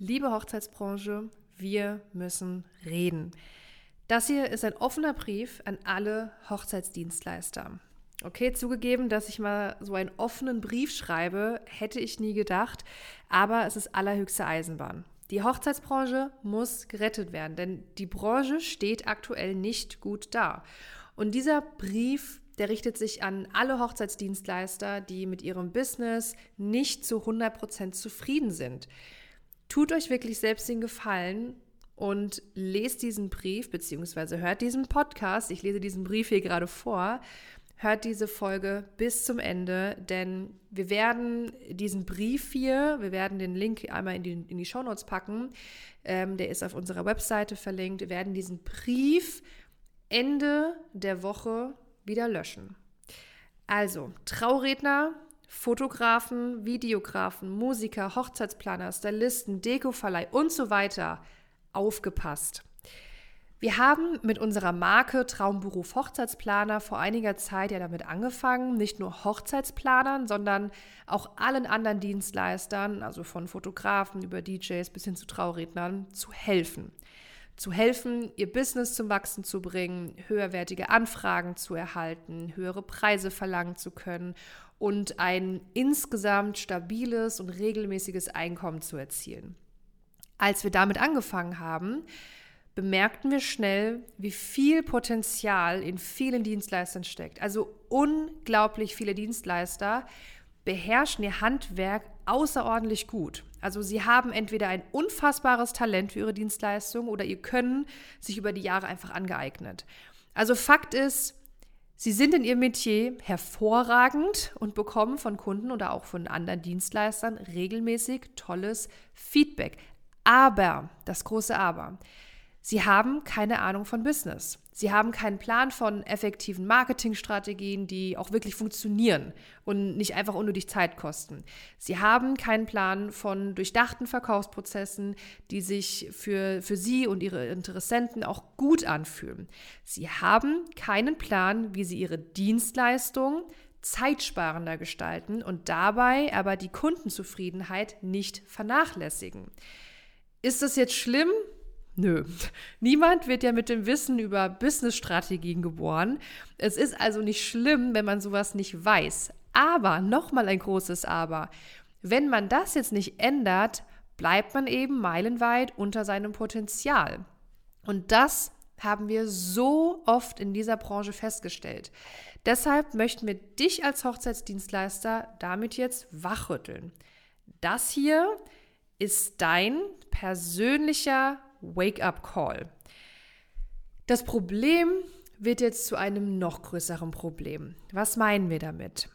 Liebe Hochzeitsbranche, wir müssen reden. Das hier ist ein offener Brief an alle Hochzeitsdienstleister. Okay, zugegeben, dass ich mal so einen offenen Brief schreibe, hätte ich nie gedacht, aber es ist allerhöchste Eisenbahn. Die Hochzeitsbranche muss gerettet werden, denn die Branche steht aktuell nicht gut da. Und dieser Brief, der richtet sich an alle Hochzeitsdienstleister, die mit ihrem Business nicht zu 100% zufrieden sind. Tut euch wirklich selbst den Gefallen und lest diesen Brief beziehungsweise hört diesen Podcast. Ich lese diesen Brief hier gerade vor. Hört diese Folge bis zum Ende, denn wir werden diesen Brief hier, wir werden den Link einmal in die, in die Shownotes packen, ähm, der ist auf unserer Webseite verlinkt. Wir werden diesen Brief Ende der Woche wieder löschen. Also, Trauredner, Fotografen, Videografen, Musiker, Hochzeitsplaner, Stylisten, Dekoverleih und so weiter aufgepasst. Wir haben mit unserer Marke Traumberuf Hochzeitsplaner vor einiger Zeit ja damit angefangen, nicht nur Hochzeitsplanern, sondern auch allen anderen Dienstleistern, also von Fotografen über DJs bis hin zu Traurednern, zu helfen. Zu helfen, ihr Business zum Wachsen zu bringen, höherwertige Anfragen zu erhalten, höhere Preise verlangen zu können und ein insgesamt stabiles und regelmäßiges Einkommen zu erzielen. Als wir damit angefangen haben, bemerkten wir schnell, wie viel Potenzial in vielen Dienstleistern steckt. Also unglaublich viele Dienstleister beherrschen ihr Handwerk außerordentlich gut. Also sie haben entweder ein unfassbares Talent für ihre Dienstleistung oder ihr Können sich über die Jahre einfach angeeignet. Also Fakt ist, sie sind in ihrem Metier hervorragend und bekommen von Kunden oder auch von anderen Dienstleistern regelmäßig tolles Feedback. Aber, das große Aber, Sie haben keine Ahnung von Business. Sie haben keinen Plan von effektiven Marketingstrategien, die auch wirklich funktionieren und nicht einfach unnötig Zeit kosten. Sie haben keinen Plan von durchdachten Verkaufsprozessen, die sich für, für Sie und Ihre Interessenten auch gut anfühlen. Sie haben keinen Plan, wie Sie Ihre Dienstleistung zeitsparender gestalten und dabei aber die Kundenzufriedenheit nicht vernachlässigen. Ist das jetzt schlimm? Nö. Niemand wird ja mit dem Wissen über Businessstrategien geboren. Es ist also nicht schlimm, wenn man sowas nicht weiß. Aber, nochmal ein großes Aber, wenn man das jetzt nicht ändert, bleibt man eben meilenweit unter seinem Potenzial. Und das haben wir so oft in dieser Branche festgestellt. Deshalb möchten wir dich als Hochzeitsdienstleister damit jetzt wachrütteln. Das hier ist dein persönlicher Wake-up-Call. Das Problem wird jetzt zu einem noch größeren Problem. Was meinen wir damit?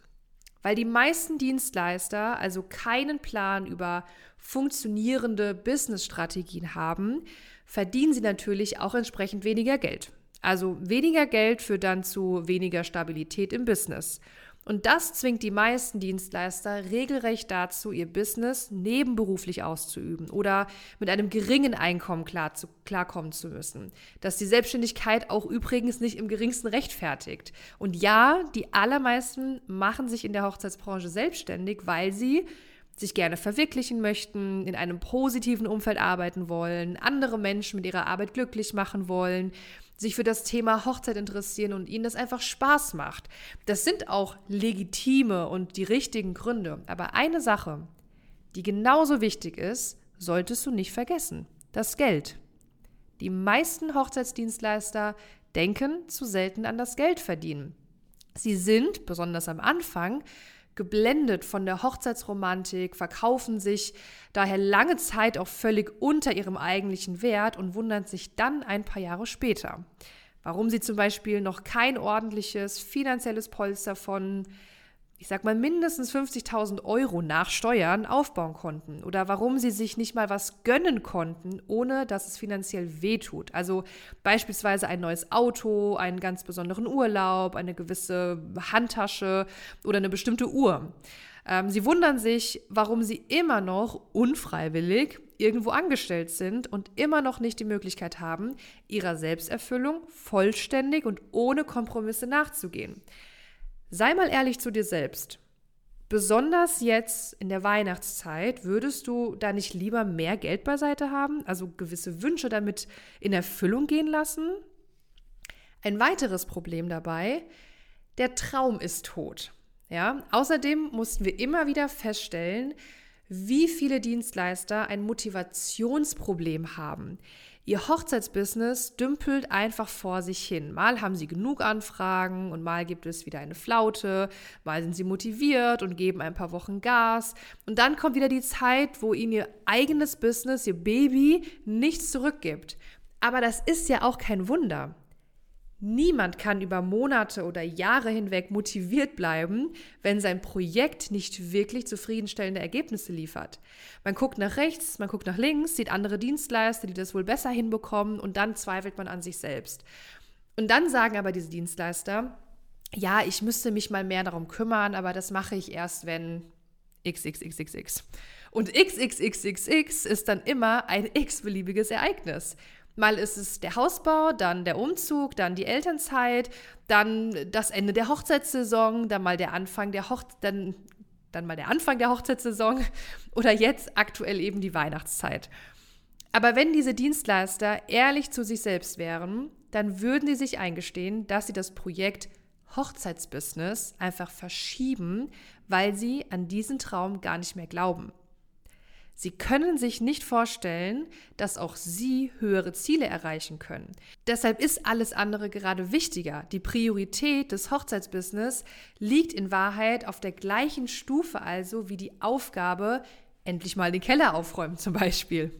Weil die meisten Dienstleister also keinen Plan über funktionierende Business-Strategien haben, verdienen sie natürlich auch entsprechend weniger Geld. Also weniger Geld führt dann zu weniger Stabilität im Business. Und das zwingt die meisten Dienstleister regelrecht dazu, ihr Business nebenberuflich auszuüben oder mit einem geringen Einkommen klar zu, klarkommen zu müssen. Das die Selbstständigkeit auch übrigens nicht im geringsten rechtfertigt. Und ja, die allermeisten machen sich in der Hochzeitsbranche selbstständig, weil sie sich gerne verwirklichen möchten, in einem positiven Umfeld arbeiten wollen, andere Menschen mit ihrer Arbeit glücklich machen wollen sich für das Thema Hochzeit interessieren und ihnen das einfach Spaß macht. Das sind auch legitime und die richtigen Gründe. Aber eine Sache, die genauso wichtig ist, solltest du nicht vergessen. Das Geld. Die meisten Hochzeitsdienstleister denken zu selten an das Geld verdienen. Sie sind, besonders am Anfang, geblendet von der Hochzeitsromantik, verkaufen sich daher lange Zeit auch völlig unter ihrem eigentlichen Wert und wundern sich dann ein paar Jahre später. Warum sie zum Beispiel noch kein ordentliches finanzielles Polster von ich sag mal, mindestens 50.000 Euro nach Steuern aufbauen konnten oder warum sie sich nicht mal was gönnen konnten, ohne dass es finanziell wehtut. Also beispielsweise ein neues Auto, einen ganz besonderen Urlaub, eine gewisse Handtasche oder eine bestimmte Uhr. Ähm, sie wundern sich, warum sie immer noch unfreiwillig irgendwo angestellt sind und immer noch nicht die Möglichkeit haben, ihrer Selbsterfüllung vollständig und ohne Kompromisse nachzugehen. Sei mal ehrlich zu dir selbst. Besonders jetzt in der Weihnachtszeit, würdest du da nicht lieber mehr Geld beiseite haben, also gewisse Wünsche damit in Erfüllung gehen lassen? Ein weiteres Problem dabei, der Traum ist tot. Ja? Außerdem mussten wir immer wieder feststellen, wie viele Dienstleister ein Motivationsproblem haben. Ihr Hochzeitsbusiness dümpelt einfach vor sich hin. Mal haben sie genug Anfragen und mal gibt es wieder eine Flaute, mal sind sie motiviert und geben ein paar Wochen Gas. Und dann kommt wieder die Zeit, wo ihnen ihr eigenes Business, ihr Baby, nichts zurückgibt. Aber das ist ja auch kein Wunder. Niemand kann über Monate oder Jahre hinweg motiviert bleiben, wenn sein Projekt nicht wirklich zufriedenstellende Ergebnisse liefert. Man guckt nach rechts, man guckt nach links, sieht andere Dienstleister, die das wohl besser hinbekommen und dann zweifelt man an sich selbst. Und dann sagen aber diese Dienstleister, ja, ich müsste mich mal mehr darum kümmern, aber das mache ich erst, wenn XXXXX. Und XXXXX ist dann immer ein x-beliebiges Ereignis. Mal ist es der Hausbau, dann der Umzug, dann die Elternzeit, dann das Ende der Hochzeitssaison, dann mal der Anfang der Hoch dann, dann mal der Anfang der Hochzeitssaison oder jetzt aktuell eben die Weihnachtszeit. Aber wenn diese Dienstleister ehrlich zu sich selbst wären, dann würden sie sich eingestehen, dass sie das Projekt Hochzeitsbusiness einfach verschieben, weil sie an diesen Traum gar nicht mehr glauben. Sie können sich nicht vorstellen, dass auch Sie höhere Ziele erreichen können. Deshalb ist alles andere gerade wichtiger. Die Priorität des Hochzeitsbusiness liegt in Wahrheit auf der gleichen Stufe also wie die Aufgabe, endlich mal den Keller aufräumen zum Beispiel.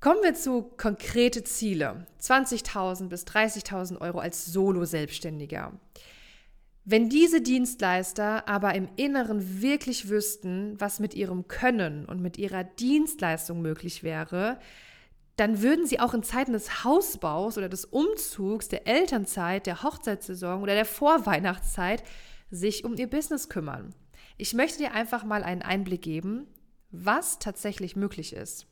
Kommen wir zu konkrete Ziele. 20.000 bis 30.000 Euro als Solo-Selbstständiger. Wenn diese Dienstleister aber im Inneren wirklich wüssten, was mit ihrem Können und mit ihrer Dienstleistung möglich wäre, dann würden sie auch in Zeiten des Hausbaus oder des Umzugs, der Elternzeit, der Hochzeitssaison oder der Vorweihnachtszeit sich um ihr Business kümmern. Ich möchte dir einfach mal einen Einblick geben, was tatsächlich möglich ist.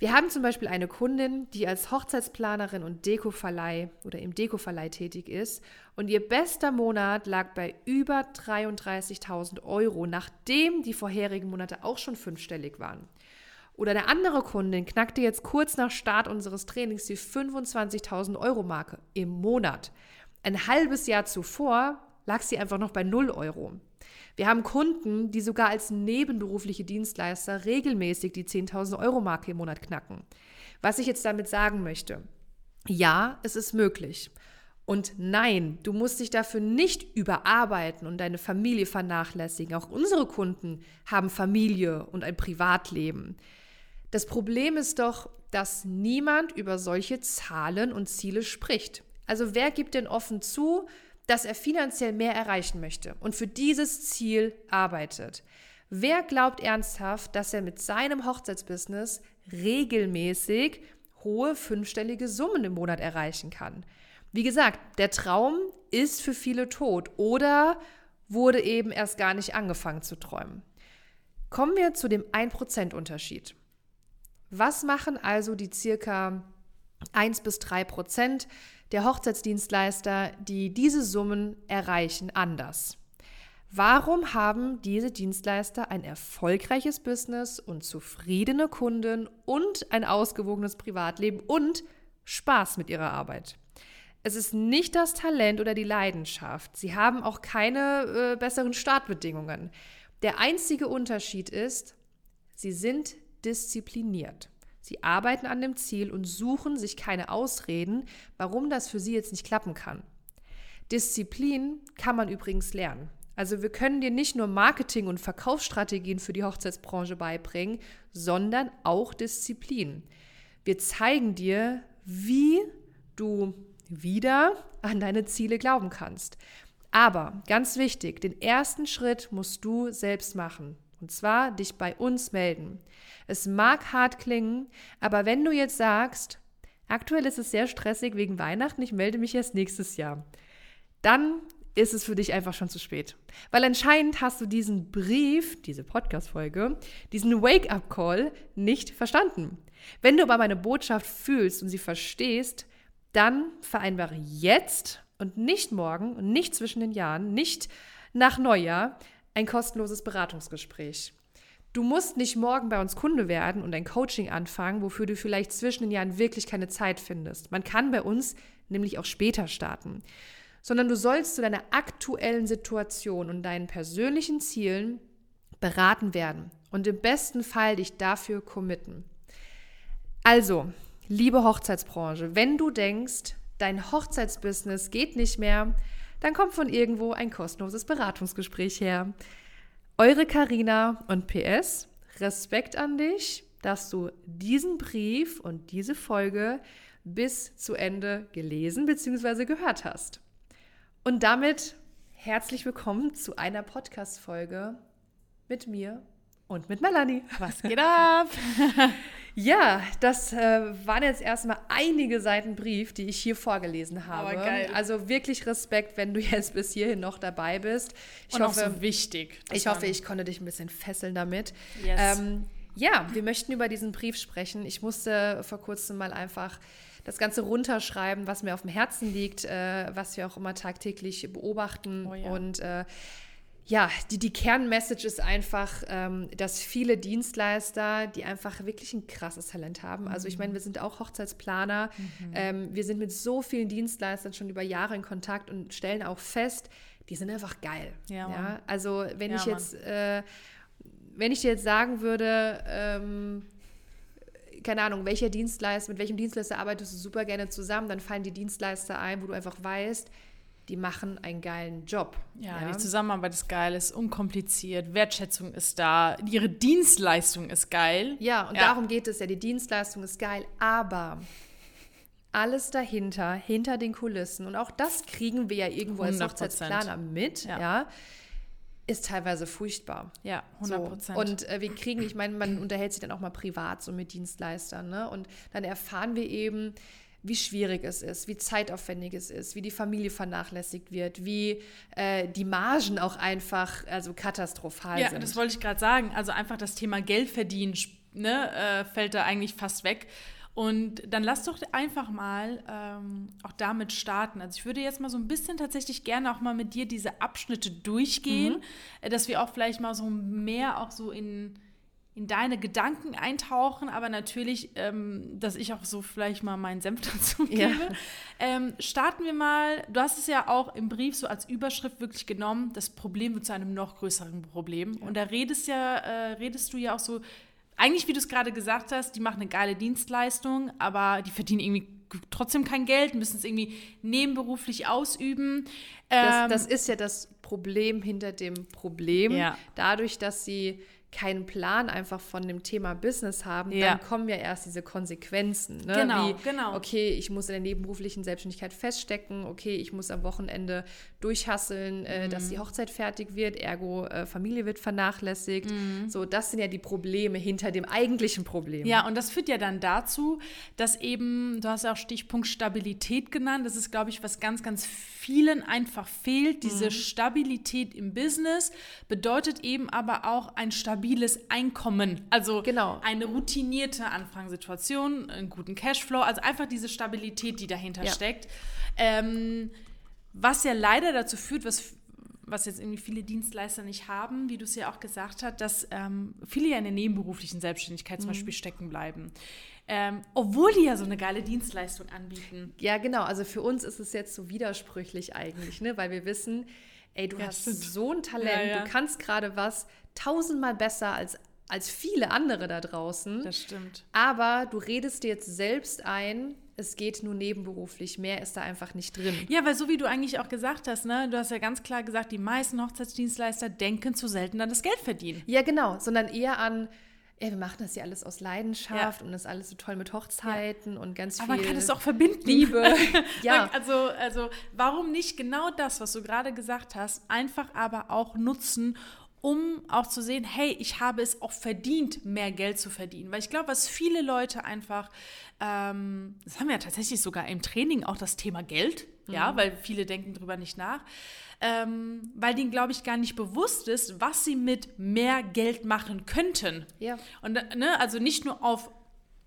Wir haben zum Beispiel eine Kundin, die als Hochzeitsplanerin und Dekoverleih oder im Dekoverleih tätig ist und ihr bester Monat lag bei über 33.000 Euro, nachdem die vorherigen Monate auch schon fünfstellig waren. Oder eine andere Kundin knackte jetzt kurz nach Start unseres Trainings die 25.000 Euro Marke im Monat. Ein halbes Jahr zuvor lag sie einfach noch bei 0 Euro. Wir haben Kunden, die sogar als nebenberufliche Dienstleister regelmäßig die 10.000 Euro Marke im Monat knacken. Was ich jetzt damit sagen möchte, ja, es ist möglich. Und nein, du musst dich dafür nicht überarbeiten und deine Familie vernachlässigen. Auch unsere Kunden haben Familie und ein Privatleben. Das Problem ist doch, dass niemand über solche Zahlen und Ziele spricht. Also wer gibt denn offen zu, dass er finanziell mehr erreichen möchte und für dieses Ziel arbeitet. Wer glaubt ernsthaft, dass er mit seinem Hochzeitsbusiness regelmäßig hohe fünfstellige Summen im Monat erreichen kann? Wie gesagt, der Traum ist für viele tot oder wurde eben erst gar nicht angefangen zu träumen. Kommen wir zu dem 1% Unterschied. Was machen also die circa 1 bis 3 Prozent, der Hochzeitsdienstleister, die diese Summen erreichen, anders? Warum haben diese Dienstleister ein erfolgreiches Business und zufriedene Kunden und ein ausgewogenes Privatleben und Spaß mit ihrer Arbeit? Es ist nicht das Talent oder die Leidenschaft. Sie haben auch keine äh, besseren Startbedingungen. Der einzige Unterschied ist, sie sind diszipliniert. Sie arbeiten an dem Ziel und suchen sich keine Ausreden, warum das für sie jetzt nicht klappen kann. Disziplin kann man übrigens lernen. Also wir können dir nicht nur Marketing- und Verkaufsstrategien für die Hochzeitsbranche beibringen, sondern auch Disziplin. Wir zeigen dir, wie du wieder an deine Ziele glauben kannst. Aber ganz wichtig, den ersten Schritt musst du selbst machen. Und zwar dich bei uns melden. Es mag hart klingen, aber wenn du jetzt sagst, aktuell ist es sehr stressig wegen Weihnachten, ich melde mich erst nächstes Jahr, dann ist es für dich einfach schon zu spät. Weil anscheinend hast du diesen Brief, diese Podcast-Folge, diesen Wake-up-Call nicht verstanden. Wenn du aber meine Botschaft fühlst und sie verstehst, dann vereinbare jetzt und nicht morgen und nicht zwischen den Jahren, nicht nach Neujahr ein kostenloses Beratungsgespräch. Du musst nicht morgen bei uns Kunde werden und ein Coaching anfangen, wofür du vielleicht zwischen den Jahren wirklich keine Zeit findest. Man kann bei uns nämlich auch später starten. Sondern du sollst zu deiner aktuellen Situation und deinen persönlichen Zielen beraten werden und im besten Fall dich dafür committen. Also, liebe Hochzeitsbranche, wenn du denkst, dein Hochzeitsbusiness geht nicht mehr, dann kommt von irgendwo ein kostenloses Beratungsgespräch her. Eure Karina und PS, Respekt an dich, dass du diesen Brief und diese Folge bis zu Ende gelesen bzw. gehört hast. Und damit herzlich willkommen zu einer Podcast-Folge mit mir und mit Melanie. Was geht ab? ja, das äh, waren jetzt erstmal einige Seiten Brief, die ich hier vorgelesen habe. Aber geil. Also wirklich Respekt, wenn du jetzt bis hierhin noch dabei bist. Ich und hoffe, auch so wichtig. Ich hoffe, ich konnte dich ein bisschen fesseln damit. Yes. Ähm, ja, wir möchten über diesen Brief sprechen. Ich musste vor kurzem mal einfach das Ganze runterschreiben, was mir auf dem Herzen liegt, äh, was wir auch immer tagtäglich beobachten. Oh ja. Und äh, ja, die, die Kernmessage ist einfach, ähm, dass viele Dienstleister, die einfach wirklich ein krasses Talent haben. Also ich meine, wir sind auch Hochzeitsplaner. Mhm. Ähm, wir sind mit so vielen Dienstleistern schon über Jahre in Kontakt und stellen auch fest, die sind einfach geil. Ja, ja? Also wenn ja, ich jetzt, äh, wenn ich dir jetzt sagen würde, ähm, keine Ahnung, welcher Dienstleister, mit welchem Dienstleister arbeitest du super gerne zusammen, dann fallen die Dienstleister ein, wo du einfach weißt, die machen einen geilen Job. Ja, ja, die Zusammenarbeit ist geil, ist unkompliziert, Wertschätzung ist da, ihre Dienstleistung ist geil. Ja, und ja. darum geht es ja, die Dienstleistung ist geil, aber alles dahinter, hinter den Kulissen, und auch das kriegen wir ja irgendwo als Hochzeitsplaner mit, ja. ja ist teilweise furchtbar. Ja, 100 Prozent. So. Und äh, wir kriegen, ich meine, man unterhält sich dann auch mal privat so mit Dienstleistern, ne? Und dann erfahren wir eben, wie schwierig es ist, wie zeitaufwendig es ist, wie die Familie vernachlässigt wird, wie äh, die Margen auch einfach also katastrophal ja, sind. Ja, das wollte ich gerade sagen. Also einfach das Thema Geld verdienen ne, äh, fällt da eigentlich fast weg. Und dann lass doch einfach mal ähm, auch damit starten. Also ich würde jetzt mal so ein bisschen tatsächlich gerne auch mal mit dir diese Abschnitte durchgehen, mhm. Äh, dass wir auch vielleicht mal so mehr auch so in in deine Gedanken eintauchen, aber natürlich, ähm, dass ich auch so vielleicht mal meinen Senf dazu gebe. Ja. Ähm, starten wir mal, du hast es ja auch im Brief so als Überschrift wirklich genommen, das Problem wird zu einem noch größeren Problem. Ja. Und da redest, ja, äh, redest du ja auch so, eigentlich wie du es gerade gesagt hast, die machen eine geile Dienstleistung, aber die verdienen irgendwie trotzdem kein Geld, müssen es irgendwie nebenberuflich ausüben. Ähm, das, das, ist ja das Problem hinter dem Problem. Ja. Dadurch, dass sie keinen Plan einfach von dem Thema Business haben, ja. dann kommen ja erst diese Konsequenzen. Ne? Genau, Wie, genau. Okay, ich muss in der nebenberuflichen Selbstständigkeit feststecken, okay, ich muss am Wochenende durchhasseln, äh, dass die mhm. Hochzeit fertig wird, ergo äh, Familie wird vernachlässigt. Mhm. So, das sind ja die Probleme hinter dem eigentlichen Problem. Ja, und das führt ja dann dazu, dass eben, du hast ja auch Stichpunkt Stabilität genannt, das ist, glaube ich, was ganz, ganz vielen einfach fehlt. Diese mhm. Stabilität im Business bedeutet eben aber auch ein stabiles stabiles Einkommen. Also genau. eine routinierte Anfangssituation, einen guten Cashflow, also einfach diese Stabilität, die dahinter ja. steckt. Ähm, was ja leider dazu führt, was was jetzt irgendwie viele Dienstleister nicht haben, wie du es ja auch gesagt hast, dass ähm, viele ja in der nebenberuflichen Selbstständigkeit mhm. zum Beispiel stecken bleiben. Ähm, obwohl die ja so eine geile Dienstleistung anbieten. Ja, genau. Also für uns ist es jetzt so widersprüchlich eigentlich, ne? weil wir wissen, ey, du ja, hast stimmt. so ein Talent, ja, ja. du kannst gerade was, tausendmal besser als, als viele andere da draußen. Das stimmt. Aber du redest dir jetzt selbst ein, es geht nur nebenberuflich, mehr ist da einfach nicht drin. Ja, weil so wie du eigentlich auch gesagt hast, ne, du hast ja ganz klar gesagt, die meisten Hochzeitsdienstleister denken zu selten an das Geld verdienen. Ja, genau, sondern eher an, ja, wir machen das ja alles aus Leidenschaft ja. und das ist alles so toll mit Hochzeiten ja. und ganz viel. Aber man kann es auch verbinden. Liebe. ja. Also, also, warum nicht genau das, was du gerade gesagt hast, einfach aber auch nutzen, um auch zu sehen, hey, ich habe es auch verdient, mehr Geld zu verdienen. Weil ich glaube, was viele Leute einfach, ähm, das haben wir ja tatsächlich sogar im Training auch das Thema Geld. Ja, weil viele denken darüber nicht nach, ähm, weil denen, glaube ich, gar nicht bewusst ist, was sie mit mehr Geld machen könnten. Ja. Und ne, also nicht nur auf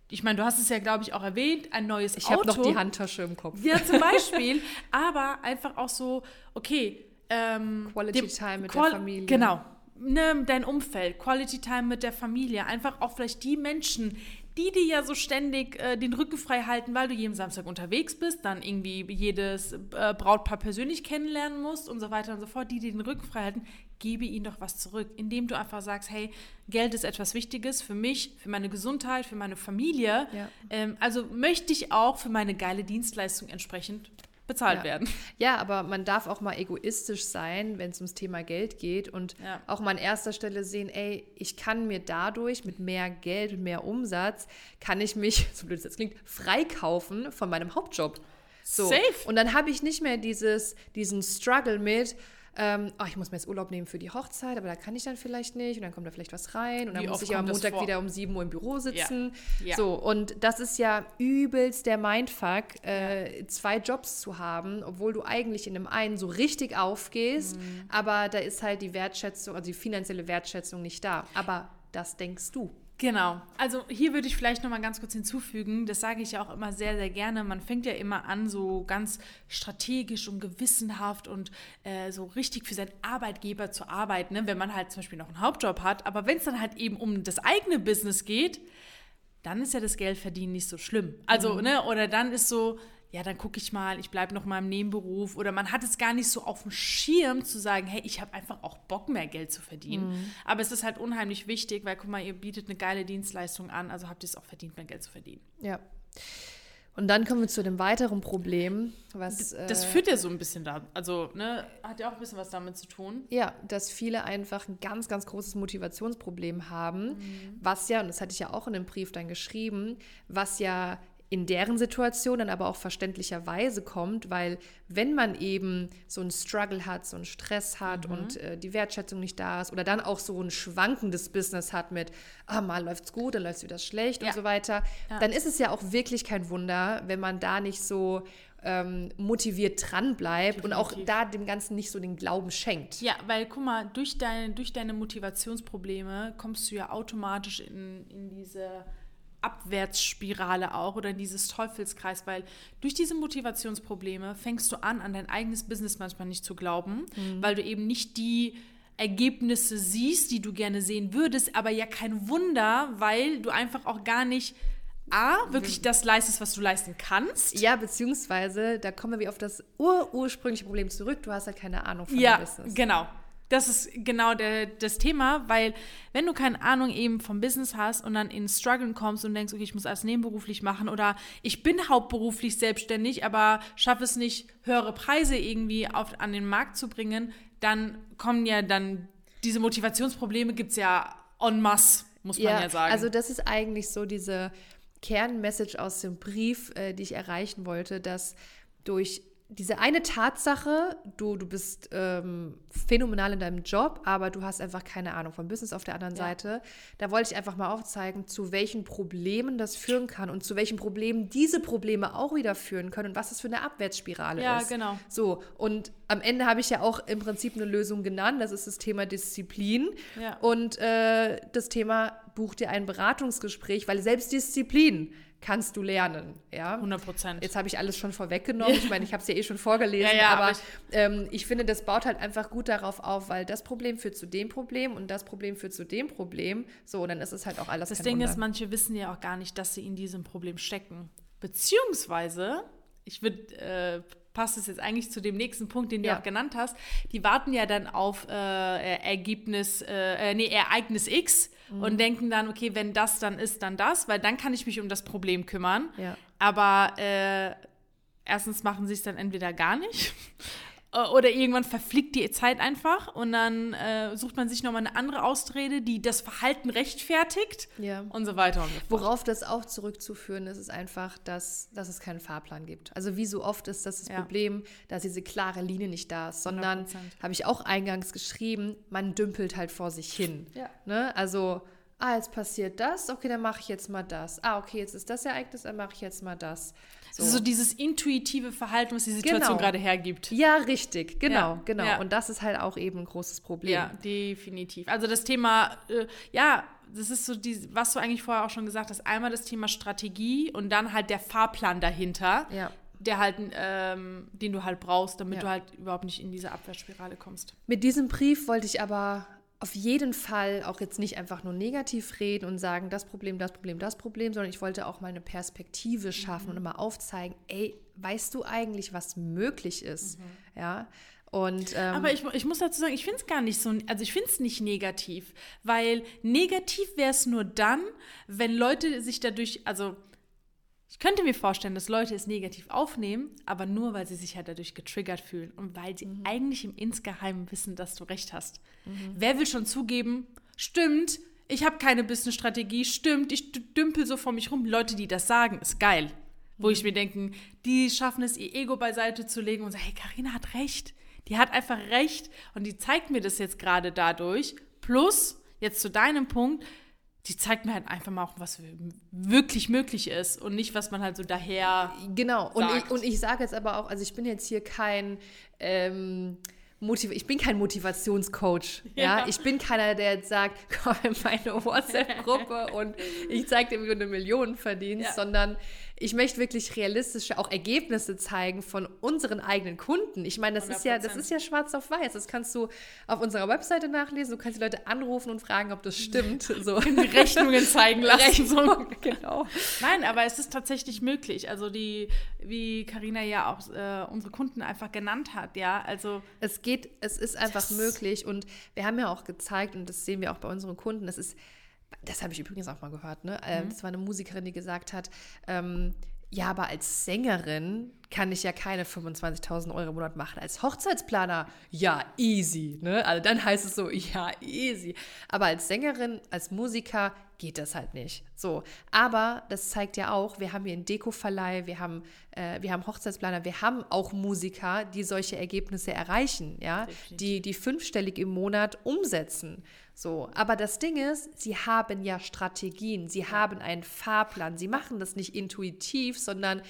ich meine, du hast es ja, glaube ich, auch erwähnt, ein neues ich Auto. Ich habe noch die Handtasche im Kopf. Ja, zum Beispiel. aber einfach auch so, okay. Ähm, Quality Time mit Qual der Familie. Genau, ne, dein Umfeld, Quality Time mit der Familie, einfach auch vielleicht die Menschen, die dir ja so ständig äh, den Rücken frei halten, weil du jeden Samstag unterwegs bist, dann irgendwie jedes äh, Brautpaar persönlich kennenlernen musst und so weiter und so fort, die dir den Rücken frei halten, gebe ihnen doch was zurück, indem du einfach sagst, hey, Geld ist etwas Wichtiges für mich, für meine Gesundheit, für meine Familie. Ja. Ähm, also möchte ich auch für meine geile Dienstleistung entsprechend bezahlt ja. werden. Ja, aber man darf auch mal egoistisch sein, wenn es ums Thema Geld geht und ja. auch mal an erster Stelle sehen, ey, ich kann mir dadurch mit mehr Geld, und mehr Umsatz, kann ich mich, so blöd es jetzt klingt, freikaufen von meinem Hauptjob. So. Safe. Und dann habe ich nicht mehr dieses, diesen Struggle mit, ähm, oh, ich muss mir jetzt Urlaub nehmen für die Hochzeit, aber da kann ich dann vielleicht nicht und dann kommt da vielleicht was rein und dann Wie muss ich am Montag wieder um 7 Uhr im Büro sitzen. Ja. Ja. So, und das ist ja übelst der Mindfuck, äh, zwei Jobs zu haben, obwohl du eigentlich in dem einen so richtig aufgehst, mhm. aber da ist halt die Wertschätzung, also die finanzielle Wertschätzung nicht da. Aber das denkst du. Genau. Also hier würde ich vielleicht noch mal ganz kurz hinzufügen, das sage ich ja auch immer sehr, sehr gerne. Man fängt ja immer an, so ganz strategisch und gewissenhaft und äh, so richtig für seinen Arbeitgeber zu arbeiten, ne? wenn man halt zum Beispiel noch einen Hauptjob hat. Aber wenn es dann halt eben um das eigene Business geht, dann ist ja das Geldverdienen nicht so schlimm. Also, mhm. ne, oder dann ist so, ja, dann gucke ich mal, ich bleibe noch mal im Nebenberuf. Oder man hat es gar nicht so auf dem Schirm zu sagen, hey, ich habe einfach auch Bock, mehr Geld zu verdienen. Mhm. Aber es ist halt unheimlich wichtig, weil guck mal, ihr bietet eine geile Dienstleistung an, also habt ihr es auch verdient, mehr Geld zu verdienen. Ja. Und dann kommen wir zu dem weiteren Problem, was. Das, das äh, führt ja so ein bisschen da. Also, ne, hat ja auch ein bisschen was damit zu tun. Ja, dass viele einfach ein ganz, ganz großes Motivationsproblem haben, mhm. was ja, und das hatte ich ja auch in dem Brief dann geschrieben, was ja in deren Situation dann aber auch verständlicherweise kommt, weil wenn man eben so einen Struggle hat, so einen Stress hat mhm. und äh, die Wertschätzung nicht da ist oder dann auch so ein schwankendes Business hat mit, ah, mal läuft's gut, dann läuft's wieder schlecht ja. und so weiter, ja. dann ist es ja auch wirklich kein Wunder, wenn man da nicht so ähm, motiviert dran bleibt und auch da dem Ganzen nicht so den Glauben schenkt. Ja, weil guck mal, durch, dein, durch deine Motivationsprobleme kommst du ja automatisch in, in diese Abwärtsspirale auch oder in dieses Teufelskreis, weil durch diese Motivationsprobleme fängst du an, an dein eigenes Business manchmal nicht zu glauben, mhm. weil du eben nicht die Ergebnisse siehst, die du gerne sehen würdest, aber ja kein Wunder, weil du einfach auch gar nicht A, wirklich das leistest, was du leisten kannst. Ja, beziehungsweise, da kommen wir auf das ur ursprüngliche Problem zurück, du hast halt keine Ahnung von ja, dem Business. Ja, genau. Das ist genau der, das Thema, weil wenn du keine Ahnung eben vom Business hast und dann in Struggle kommst und denkst, okay, ich muss alles nebenberuflich machen oder ich bin hauptberuflich selbstständig, aber schaffe es nicht, höhere Preise irgendwie auf, an den Markt zu bringen, dann kommen ja dann diese Motivationsprobleme gibt es ja en masse, muss man ja, ja sagen. Also das ist eigentlich so diese Kernmessage aus dem Brief, äh, die ich erreichen wollte, dass durch diese eine Tatsache, du, du bist ähm, phänomenal in deinem Job, aber du hast einfach keine Ahnung vom Business auf der anderen ja. Seite. Da wollte ich einfach mal aufzeigen, zu welchen Problemen das führen kann und zu welchen Problemen diese Probleme auch wieder führen können und was das für eine Abwärtsspirale ja, ist. Ja, genau. So, und am Ende habe ich ja auch im Prinzip eine Lösung genannt. Das ist das Thema Disziplin ja. und äh, das Thema buch dir ein Beratungsgespräch, weil selbst Disziplin kannst du lernen. Ja? 100 Prozent. Jetzt habe ich alles schon vorweggenommen. Ich meine, ich habe es ja eh schon vorgelesen, ja, ja, aber, aber ich, ähm, ich, finde, das baut halt einfach gut darauf auf, weil das Problem führt zu dem Problem und das Problem führt zu dem Problem. So, und dann ist es halt auch alles Das Ding Wunder. ist, manche wissen ja auch gar nicht, dass sie in diesem Problem stecken. Beziehungsweise, ich würde äh, passt es jetzt eigentlich zu dem nächsten Punkt, den du ja. auch genannt hast. Die warten ja dann auf äh, Ergebnis, äh, äh nee, Ereignis X mhm. und denken dann, okay, wenn das dann ist, dann das, weil dann kann ich mich um das Problem kümmern. Ja. Aber äh, erstens machen sie es dann entweder gar nicht oder irgendwann verfliegt die Zeit einfach und dann äh, sucht man sich nochmal eine andere Ausrede, die das Verhalten rechtfertigt ja. und so weiter und so. Worauf das auch zurückzuführen ist, ist einfach, dass, dass es keinen Fahrplan gibt. Also wie so oft ist das das ja. Problem, dass diese klare Linie nicht da ist, sondern, habe ich auch eingangs geschrieben, man dümpelt halt vor sich hin. Ja. Ne? Also ah, jetzt passiert das, okay, dann mache ich jetzt mal das. Ah, okay, jetzt ist das Ereignis, dann mache ich jetzt mal das. So. so dieses intuitive Verhalten, was die Situation genau. gerade hergibt. Ja, richtig, genau, ja. genau. Ja. Und das ist halt auch eben ein großes Problem. Ja, definitiv. Also das Thema, äh, ja, das ist so, die, was du eigentlich vorher auch schon gesagt hast, einmal das Thema Strategie und dann halt der Fahrplan dahinter. Ja der halt, ähm, den du halt brauchst, damit ja. du halt überhaupt nicht in diese Abwehrspirale kommst. Mit diesem Brief wollte ich aber auf jeden Fall auch jetzt nicht einfach nur negativ reden und sagen, das Problem, das Problem, das Problem, sondern ich wollte auch mal eine Perspektive schaffen mhm. und immer aufzeigen, ey, weißt du eigentlich, was möglich ist? Mhm. Ja. Und, ähm, Aber ich, ich muss dazu sagen, ich finde es gar nicht so, also ich finde es nicht negativ, weil negativ wäre es nur dann, wenn Leute sich dadurch, also ich könnte mir vorstellen, dass Leute es negativ aufnehmen, aber nur, weil sie sich halt dadurch getriggert fühlen und weil sie mhm. eigentlich im Insgeheimen wissen, dass du recht hast. Mhm. Wer will schon zugeben, stimmt, ich habe keine Business-Strategie, stimmt, ich dümpel so vor mich rum. Leute, die das sagen, ist geil. Wo mhm. ich mir denke, die schaffen es, ihr Ego beiseite zu legen und sagen, hey, Karina hat recht. Die hat einfach recht und die zeigt mir das jetzt gerade dadurch. Plus, jetzt zu deinem Punkt, die zeigt mir halt einfach mal auch, was wirklich möglich ist und nicht, was man halt so daher. Genau, und ich, und ich sage jetzt aber auch, also ich bin jetzt hier kein. Ähm, Motiv ich bin kein Motivationscoach. Ja. ja. Ich bin keiner, der jetzt sagt, komm in meine WhatsApp-Gruppe und ich zeige dir, wie du eine Million verdienst, ja. sondern ich möchte wirklich realistische auch Ergebnisse zeigen von unseren eigenen Kunden. Ich meine, das 100%. ist ja, das ist ja schwarz auf weiß. Das kannst du auf unserer Webseite nachlesen. Du kannst die Leute anrufen und fragen, ob das stimmt. So. Die Rechnungen zeigen lassen. Rechnung, genau. Nein, aber es ist tatsächlich möglich. Also die, wie Karina ja auch äh, unsere Kunden einfach genannt hat, ja. Also es geht, es ist einfach möglich und wir haben ja auch gezeigt und das sehen wir auch bei unseren Kunden. Es ist das habe ich übrigens auch mal gehört, ne? Äh, mhm. Das war eine Musikerin, die gesagt hat, ähm, ja, aber als Sängerin kann ich ja keine 25.000 Euro im Monat machen. Als Hochzeitsplaner, ja, easy. Ne? Also dann heißt es so, ja, easy. Aber als Sängerin, als Musiker geht das halt nicht. So, aber das zeigt ja auch, wir haben hier einen Deko-Verleih, wir haben, äh, wir haben Hochzeitsplaner, wir haben auch Musiker, die solche Ergebnisse erreichen, ja, die, die fünfstellig im Monat umsetzen. So, aber das Ding ist, sie haben ja Strategien, sie haben einen Fahrplan, sie machen das nicht intuitiv, sondern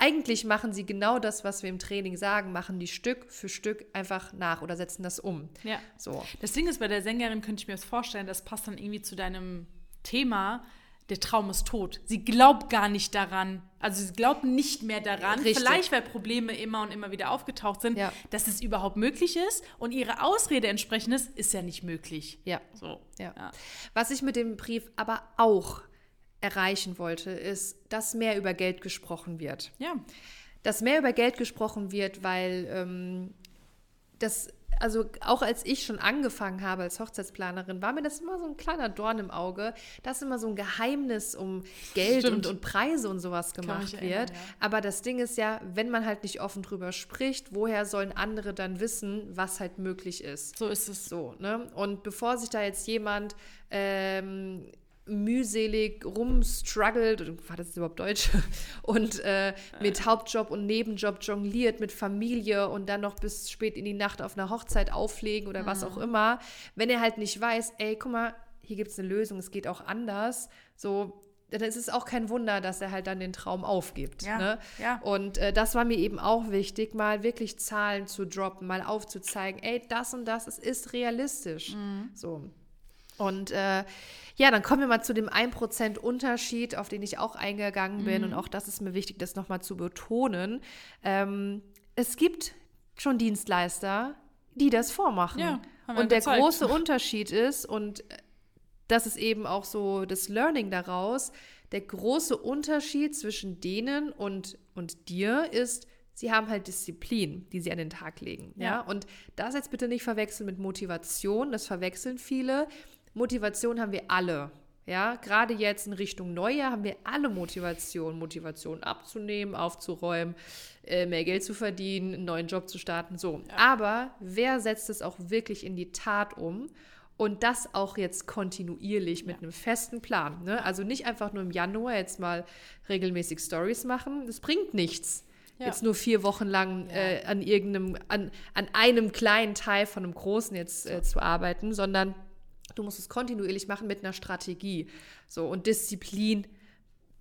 eigentlich machen sie genau das, was wir im Training sagen, machen die Stück für Stück einfach nach oder setzen das um. Ja. So. Das Ding ist, bei der Sängerin könnte ich mir das vorstellen, das passt dann irgendwie zu deinem Thema, der Traum ist tot. Sie glaubt gar nicht daran, also sie glaubt nicht mehr daran, Richtig. vielleicht weil Probleme immer und immer wieder aufgetaucht sind, ja. dass es überhaupt möglich ist und ihre Ausrede entsprechend ist, ist ja nicht möglich. Ja. So. Ja. ja. Was ich mit dem Brief aber auch erreichen wollte, ist, dass mehr über Geld gesprochen wird. Ja. Dass mehr über Geld gesprochen wird, weil ähm, das also auch als ich schon angefangen habe als Hochzeitsplanerin, war mir das immer so ein kleiner Dorn im Auge, dass immer so ein Geheimnis um Geld und, und, Preise und sowas gemacht wird. Erinnern, ja. Aber das Ding ist ja, wenn man halt nicht offen drüber spricht, woher sollen andere dann wissen, was halt möglich ist? So ist es. So, ne? Und bevor sich da jetzt jemand ähm, mühselig rumstruggelt, war das überhaupt Deutsch? Und äh, mit Hauptjob und Nebenjob jongliert, mit Familie und dann noch bis spät in die Nacht auf einer Hochzeit auflegen oder mhm. was auch immer. Wenn er halt nicht weiß, ey, guck mal, hier gibt es eine Lösung, es geht auch anders, so, dann ist es auch kein Wunder, dass er halt dann den Traum aufgibt. Ja, ne? ja. Und äh, das war mir eben auch wichtig, mal wirklich Zahlen zu droppen, mal aufzuzeigen, ey, das und das, es ist realistisch. Mhm. So. Und äh, ja, dann kommen wir mal zu dem 1% Unterschied, auf den ich auch eingegangen bin. Mhm. Und auch das ist mir wichtig, das nochmal zu betonen. Ähm, es gibt schon Dienstleister, die das vormachen. Ja, und der gezeigt. große Unterschied ist, und das ist eben auch so das Learning daraus, der große Unterschied zwischen denen und, und dir ist, sie haben halt Disziplin, die sie an den Tag legen. Ja. ja. Und das jetzt bitte nicht verwechseln mit Motivation, das verwechseln viele. Motivation haben wir alle. Ja, gerade jetzt in Richtung Neujahr haben wir alle Motivation. Motivation abzunehmen, aufzuräumen, äh, mehr Geld zu verdienen, einen neuen Job zu starten. So. Ja. Aber wer setzt es auch wirklich in die Tat um? Und das auch jetzt kontinuierlich mit ja. einem festen Plan. Ne? Also nicht einfach nur im Januar jetzt mal regelmäßig Stories machen. Das bringt nichts. Ja. Jetzt nur vier Wochen lang äh, an irgendeinem, an, an einem kleinen Teil von einem großen jetzt äh, zu arbeiten, sondern Du musst es kontinuierlich machen mit einer Strategie. So und Disziplin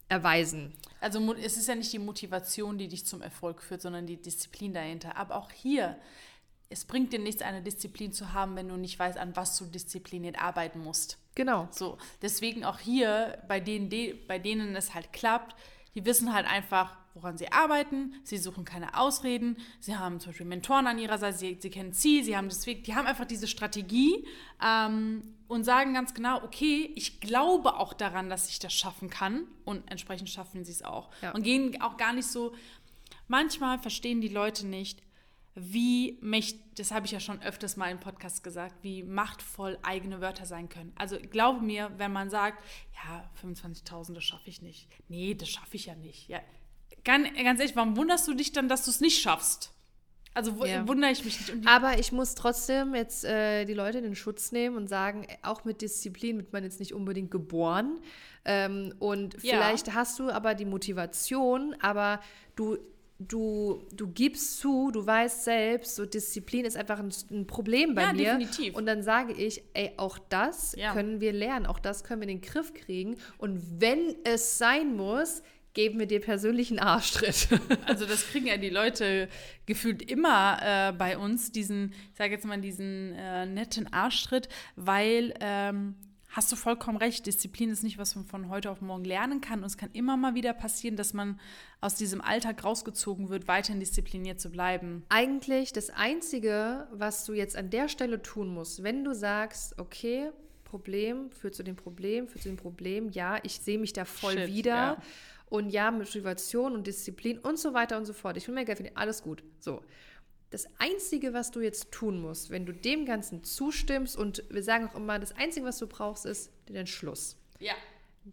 erweisen. Also es ist ja nicht die Motivation, die dich zum Erfolg führt, sondern die Disziplin dahinter. Aber auch hier, es bringt dir nichts, eine Disziplin zu haben, wenn du nicht weißt, an was du diszipliniert arbeiten musst. Genau. So, deswegen auch hier, bei denen, bei denen es halt klappt, Die wissen halt einfach, woran sie arbeiten, sie suchen keine Ausreden, sie haben zum Beispiel Mentoren an ihrer Seite, sie, sie kennen Ziel, sie haben deswegen, die haben einfach diese Strategie ähm, und sagen ganz genau, okay, ich glaube auch daran, dass ich das schaffen kann und entsprechend schaffen sie es auch. Ja. Und gehen auch gar nicht so, manchmal verstehen die Leute nicht, wie mächtig, das habe ich ja schon öfters mal im Podcast gesagt, wie machtvoll eigene Wörter sein können. Also glaube mir, wenn man sagt, ja, 25.000, das schaffe ich nicht. Nee, das schaffe ich ja nicht. Ja, ganz, ganz ehrlich, warum wunderst du dich dann, dass du es nicht schaffst? Also ja. wundere ich mich nicht. Aber ich muss trotzdem jetzt äh, die Leute in den Schutz nehmen und sagen, auch mit Disziplin wird man jetzt nicht unbedingt geboren. Ähm, und ja. vielleicht hast du aber die Motivation, aber du du, du gibst zu, du weißt selbst, so Disziplin ist einfach ein, ein Problem bei ja, mir. Definitiv. Und dann sage ich, ey, auch das ja. können wir lernen, auch das können wir in den Griff kriegen. Und wenn es sein muss, geben wir dir persönlichen Arschtritt. also das kriegen ja die Leute gefühlt immer äh, bei uns, diesen, ich sage jetzt mal, diesen äh, netten Arschtritt, weil ähm, hast du vollkommen recht. Disziplin ist nicht, was man von heute auf morgen lernen kann. Und es kann immer mal wieder passieren, dass man aus diesem Alltag rausgezogen wird, weiterhin diszipliniert zu bleiben. Eigentlich das Einzige, was du jetzt an der Stelle tun musst, wenn du sagst, okay, Problem führt zu dem Problem, führt zu dem Problem, ja, ich sehe mich da voll Shit, wieder. Ja. Und ja, Motivation und Disziplin und so weiter und so fort. Ich will mehr Geld verdienen, alles gut. So. Das Einzige, was du jetzt tun musst, wenn du dem Ganzen zustimmst, und wir sagen auch immer, das Einzige, was du brauchst, ist den Entschluss. Ja.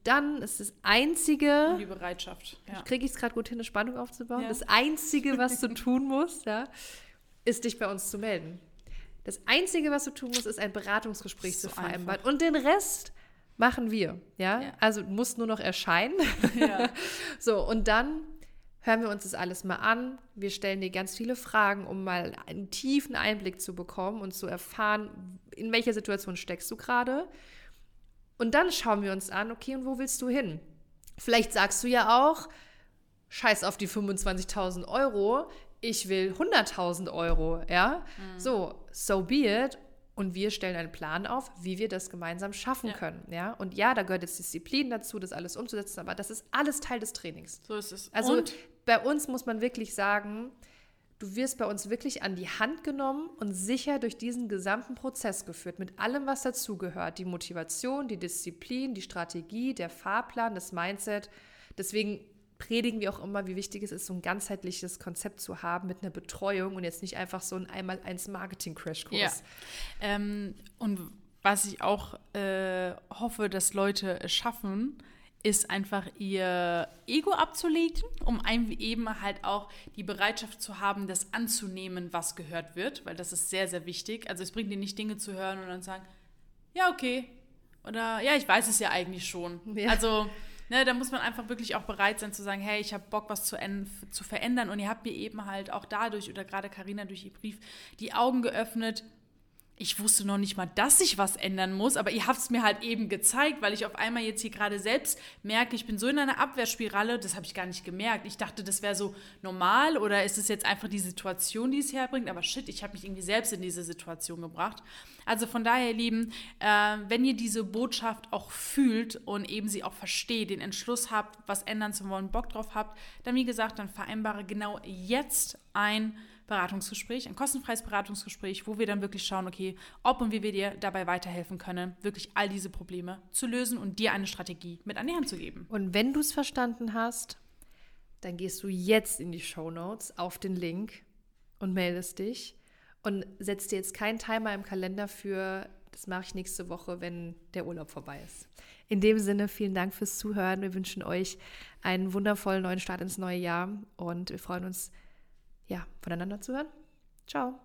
Dann ist das Einzige. Und die Bereitschaft. Ja. Kriege ich es gerade gut hin, eine Spannung aufzubauen? Ja. Das Einzige, was du tun musst, ja, ist, dich bei uns zu melden. Das Einzige, was du tun musst, ist ein Beratungsgespräch so zu vereinbaren. Einfach. Und den Rest machen wir. Ja? ja. Also du musst nur noch erscheinen. Ja. so, und dann hören wir uns das alles mal an. Wir stellen dir ganz viele Fragen, um mal einen tiefen Einblick zu bekommen und zu erfahren, in welcher Situation steckst du gerade. Und dann schauen wir uns an, okay, und wo willst du hin? Vielleicht sagst du ja auch, scheiß auf die 25.000 Euro, ich will 100.000 Euro, ja? Mhm. So, so be it. Und wir stellen einen Plan auf, wie wir das gemeinsam schaffen ja. können. Ja? Und ja, da gehört jetzt Disziplin dazu, das alles umzusetzen, aber das ist alles Teil des Trainings. So ist es. Also und? Bei uns muss man wirklich sagen, du wirst bei uns wirklich an die Hand genommen und sicher durch diesen gesamten Prozess geführt, mit allem, was dazugehört. Die Motivation, die Disziplin, die Strategie, der Fahrplan, das Mindset. Deswegen predigen wir auch immer, wie wichtig es ist, so ein ganzheitliches Konzept zu haben mit einer Betreuung und jetzt nicht einfach so ein einmal eins Marketing-Crashkurs. Ja. Ähm, und was ich auch äh, hoffe, dass Leute es schaffen, ist einfach ihr Ego abzulegen, um eben halt auch die Bereitschaft zu haben, das anzunehmen, was gehört wird, weil das ist sehr, sehr wichtig. Also es bringt dir nicht Dinge zu hören und dann sagen, ja, okay. Oder ja, ich weiß es ja eigentlich schon. Ja. Also ne, da muss man einfach wirklich auch bereit sein zu sagen, hey, ich habe Bock, was zu, zu verändern. Und ihr habt mir eben halt auch dadurch oder gerade Karina durch ihr Brief die Augen geöffnet, ich wusste noch nicht mal, dass ich was ändern muss, aber ihr habt es mir halt eben gezeigt, weil ich auf einmal jetzt hier gerade selbst merke, ich bin so in einer Abwehrspirale, das habe ich gar nicht gemerkt. Ich dachte, das wäre so normal oder ist es jetzt einfach die Situation, die es herbringt, aber shit, ich habe mich irgendwie selbst in diese Situation gebracht. Also von daher, ihr Lieben, äh, wenn ihr diese Botschaft auch fühlt und eben sie auch versteht, den Entschluss habt, was ändern zu wollen, Bock drauf habt, dann wie gesagt, dann vereinbare genau jetzt ein Beratungsgespräch, ein kostenfreies Beratungsgespräch, wo wir dann wirklich schauen, okay, ob und wie wir dir dabei weiterhelfen können, wirklich all diese Probleme zu lösen und dir eine Strategie mit an die Hand zu geben. Und wenn du es verstanden hast, dann gehst du jetzt in die Show Notes auf den Link und meldest dich und setzt dir jetzt keinen Timer im Kalender für, das mache ich nächste Woche, wenn der Urlaub vorbei ist. In dem Sinne, vielen Dank fürs Zuhören. Wir wünschen euch einen wundervollen neuen Start ins neue Jahr und wir freuen uns ja, voneinander zu hören. Ciao.